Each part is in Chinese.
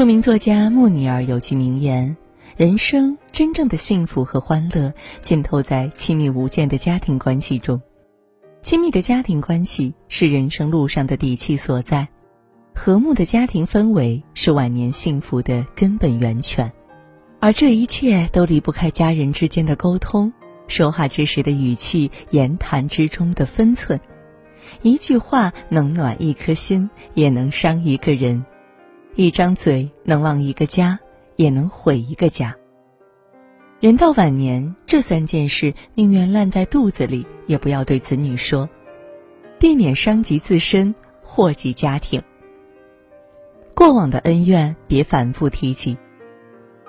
著名作家穆尼尔有句名言：“人生真正的幸福和欢乐，浸透在亲密无间的家庭关系中。亲密的家庭关系是人生路上的底气所在，和睦的家庭氛围是晚年幸福的根本源泉。而这一切都离不开家人之间的沟通，说话之时的语气，言谈之中的分寸。一句话能暖一颗心，也能伤一个人。”一张嘴能旺一个家，也能毁一个家。人到晚年，这三件事宁愿烂在肚子里，也不要对子女说，避免伤及自身，祸及家庭。过往的恩怨别反复提起。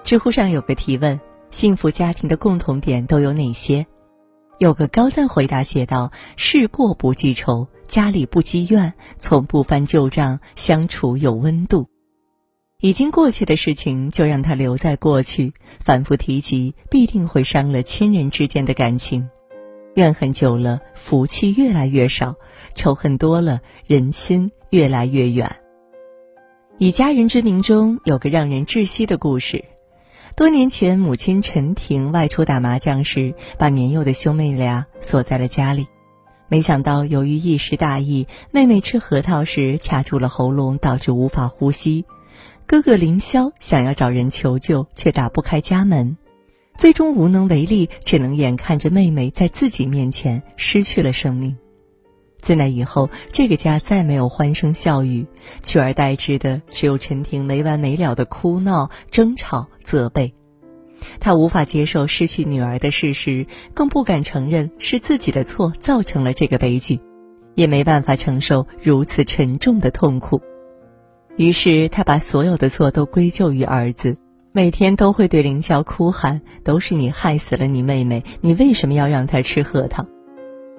知乎上有个提问：幸福家庭的共同点都有哪些？有个高赞回答写道：事过不记仇，家里不积怨，从不翻旧账，相处有温度。已经过去的事情，就让它留在过去。反复提及，必定会伤了亲人之间的感情。怨恨久了，福气越来越少；仇恨多了，人心越来越远。以家人之名中有个让人窒息的故事：多年前，母亲陈婷外出打麻将时，把年幼的兄妹俩锁在了家里。没想到，由于一时大意，妹妹吃核桃时卡住了喉咙，导致无法呼吸。哥哥凌霄想要找人求救，却打不开家门，最终无能为力，只能眼看着妹妹在自己面前失去了生命。自那以后，这个家再没有欢声笑语，取而代之的只有陈婷没完没了的哭闹、争吵、责备。他无法接受失去女儿的事实，更不敢承认是自己的错造成了这个悲剧，也没办法承受如此沉重的痛苦。于是他把所有的错都归咎于儿子，每天都会对凌霄哭喊：“都是你害死了你妹妹，你为什么要让她吃核桃？”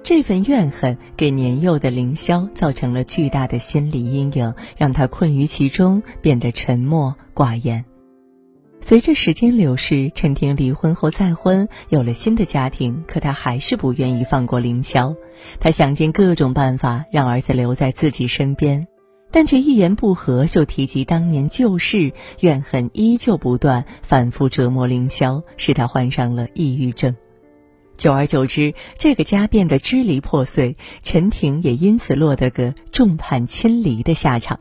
这份怨恨给年幼的凌霄造成了巨大的心理阴影，让他困于其中，变得沉默寡言。随着时间流逝，陈婷离婚后再婚，有了新的家庭，可她还是不愿意放过凌霄，她想尽各种办法让儿子留在自己身边。但却一言不合就提及当年旧事，怨恨依旧不断，反复折磨凌霄，使他患上了抑郁症。久而久之，这个家变得支离破碎，陈婷也因此落得个众叛亲离的下场。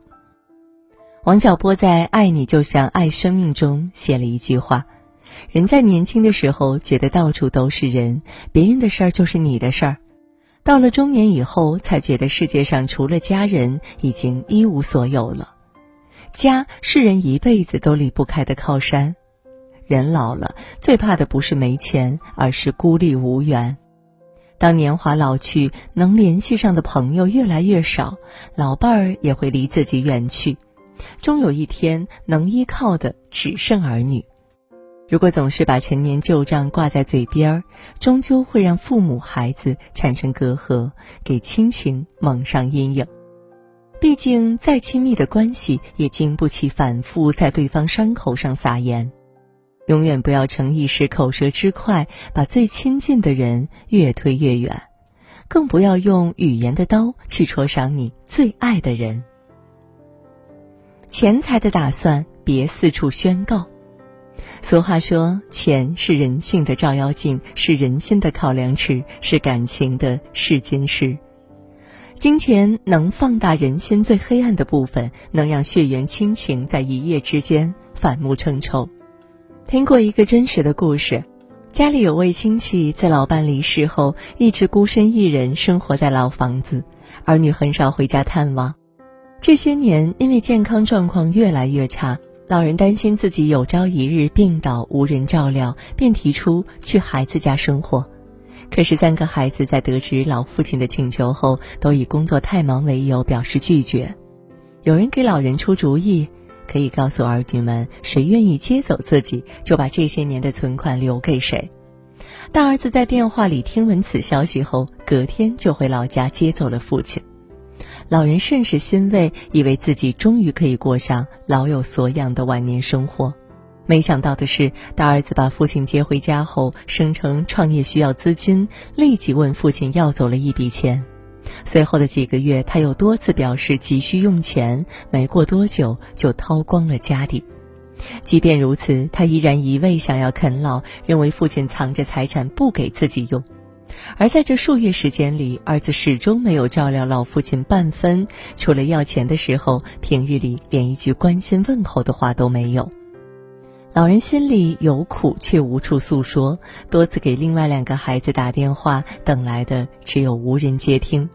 王小波在《爱你就像爱生命》中写了一句话：“人在年轻的时候觉得到处都是人，别人的事儿就是你的事儿。”到了中年以后，才觉得世界上除了家人，已经一无所有了。家是人一辈子都离不开的靠山。人老了，最怕的不是没钱，而是孤立无援。当年华老去，能联系上的朋友越来越少，老伴儿也会离自己远去，终有一天，能依靠的只剩儿女。如果总是把陈年旧账挂在嘴边儿，终究会让父母、孩子产生隔阂，给亲情蒙上阴影。毕竟，再亲密的关系也经不起反复在对方伤口上撒盐。永远不要逞一时口舌之快，把最亲近的人越推越远，更不要用语言的刀去戳伤你最爱的人。钱财的打算，别四处宣告。俗话说：“钱是人性的照妖镜，是人心的考量尺，是感情的试金石。金钱能放大人心最黑暗的部分，能让血缘亲情在一夜之间反目成仇。”听过一个真实的故事：家里有位亲戚在老伴离世后，一直孤身一人生活在老房子，儿女很少回家探望。这些年，因为健康状况越来越差。老人担心自己有朝一日病倒无人照料，便提出去孩子家生活。可是三个孩子在得知老父亲的请求后，都以工作太忙为由表示拒绝。有人给老人出主意，可以告诉儿女们，谁愿意接走自己，就把这些年的存款留给谁。大儿子在电话里听闻此消息后，隔天就回老家接走了父亲。老人甚是欣慰，以为自己终于可以过上老有所养的晚年生活。没想到的是，大儿子把父亲接回家后，声称创业需要资金，立即问父亲要走了一笔钱。随后的几个月，他又多次表示急需用钱，没过多久就掏光了家底。即便如此，他依然一味想要啃老，认为父亲藏着财产不给自己用。而在这数月时间里，儿子始终没有照料老父亲半分，除了要钱的时候，平日里连一句关心问候的话都没有。老人心里有苦，却无处诉说，多次给另外两个孩子打电话，等来的只有无人接听。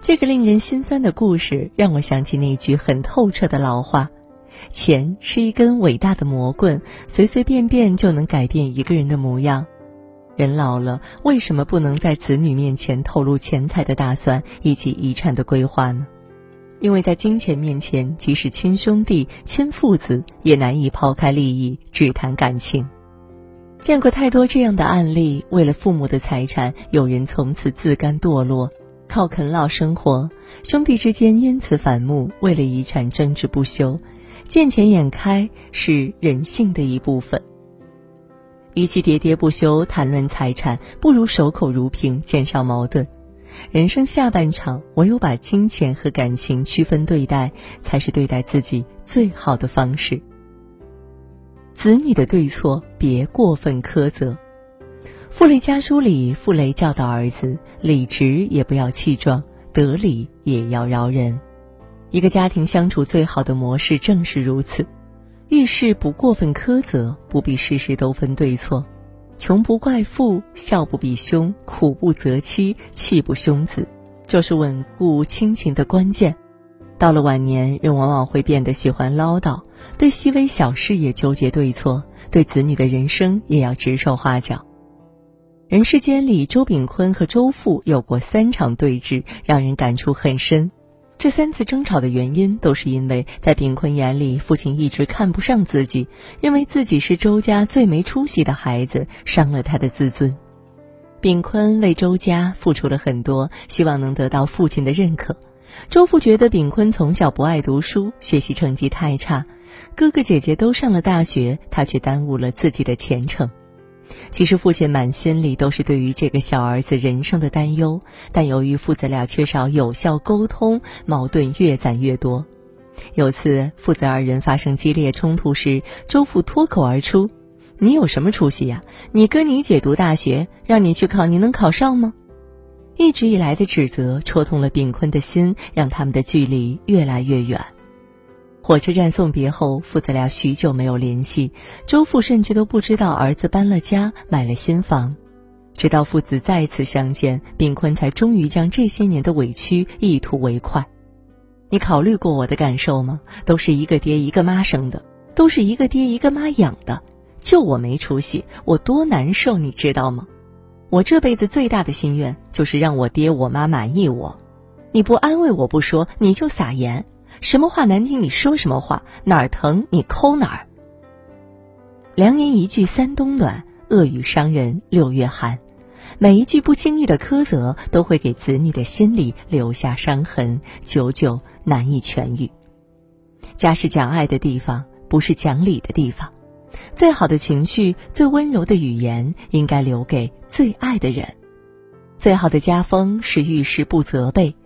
这个令人心酸的故事，让我想起那句很透彻的老话：钱是一根伟大的魔棍，随随便便就能改变一个人的模样。人老了，为什么不能在子女面前透露钱财的打算以及遗产的规划呢？因为在金钱面前，即使亲兄弟、亲父子也难以抛开利益，只谈感情。见过太多这样的案例：为了父母的财产，有人从此自甘堕落，靠啃老生活；兄弟之间因此反目，为了遗产争执不休。见钱眼开是人性的一部分。与其喋喋不休谈论财产，不如守口如瓶，减少矛盾。人生下半场，唯有把金钱和感情区分对待，才是对待自己最好的方式。子女的对错，别过分苛责。傅雷家书里，傅雷教导儿子：理直也不要气壮，得理也要饶人。一个家庭相处最好的模式正是如此。遇事不过分苛责，不必事事都分对错，穷不怪富，孝不比凶，苦不择妻，气不凶子，就是稳固亲情的关键。到了晚年，人往往会变得喜欢唠叨，对细微小事也纠结对错，对子女的人生也要指手画脚。人世间里，周炳坤和周父有过三场对峙，让人感触很深。这三次争吵的原因，都是因为在炳坤眼里，父亲一直看不上自己，认为自己是周家最没出息的孩子，伤了他的自尊。炳坤为周家付出了很多，希望能得到父亲的认可。周父觉得炳坤从小不爱读书，学习成绩太差，哥哥姐姐都上了大学，他却耽误了自己的前程。其实父亲满心里都是对于这个小儿子人生的担忧，但由于父子俩缺少有效沟通，矛盾越攒越多。有次父子二人发生激烈冲突时，周父脱口而出：“你有什么出息呀？你哥你姐读大学，让你去考，你能考上吗？”一直以来的指责戳痛了炳坤的心，让他们的距离越来越远。火车站送别后，父子俩许久没有联系，周父甚至都不知道儿子搬了家，买了新房。直到父子再次相见，炳坤才终于将这些年的委屈一吐为快。你考虑过我的感受吗？都是一个爹一个妈生的，都是一个爹一个妈养的，就我没出息，我多难受，你知道吗？我这辈子最大的心愿就是让我爹我妈满意我。你不安慰我不说，你就撒盐。什么话难听，你说什么话；哪儿疼，你抠哪儿。良言一句三冬暖，恶语伤人六月寒。每一句不经意的苛责，都会给子女的心里留下伤痕，久久难以痊愈。家是讲爱的地方，不是讲理的地方。最好的情绪，最温柔的语言，应该留给最爱的人。最好的家风是遇事不责备。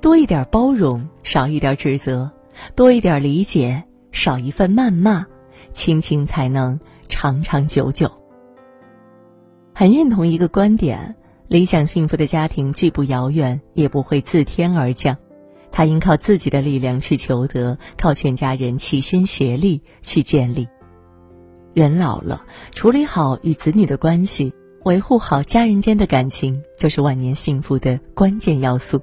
多一点包容，少一点指责；多一点理解，少一份谩骂，亲情才能长长久久。很认同一个观点：理想幸福的家庭既不遥远，也不会自天而降，他应靠自己的力量去求得，靠全家人齐心协力去建立。人老了，处理好与子女的关系，维护好家人间的感情，就是晚年幸福的关键要素。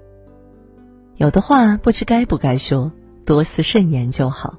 有的话不知该不该说，多思慎言就好。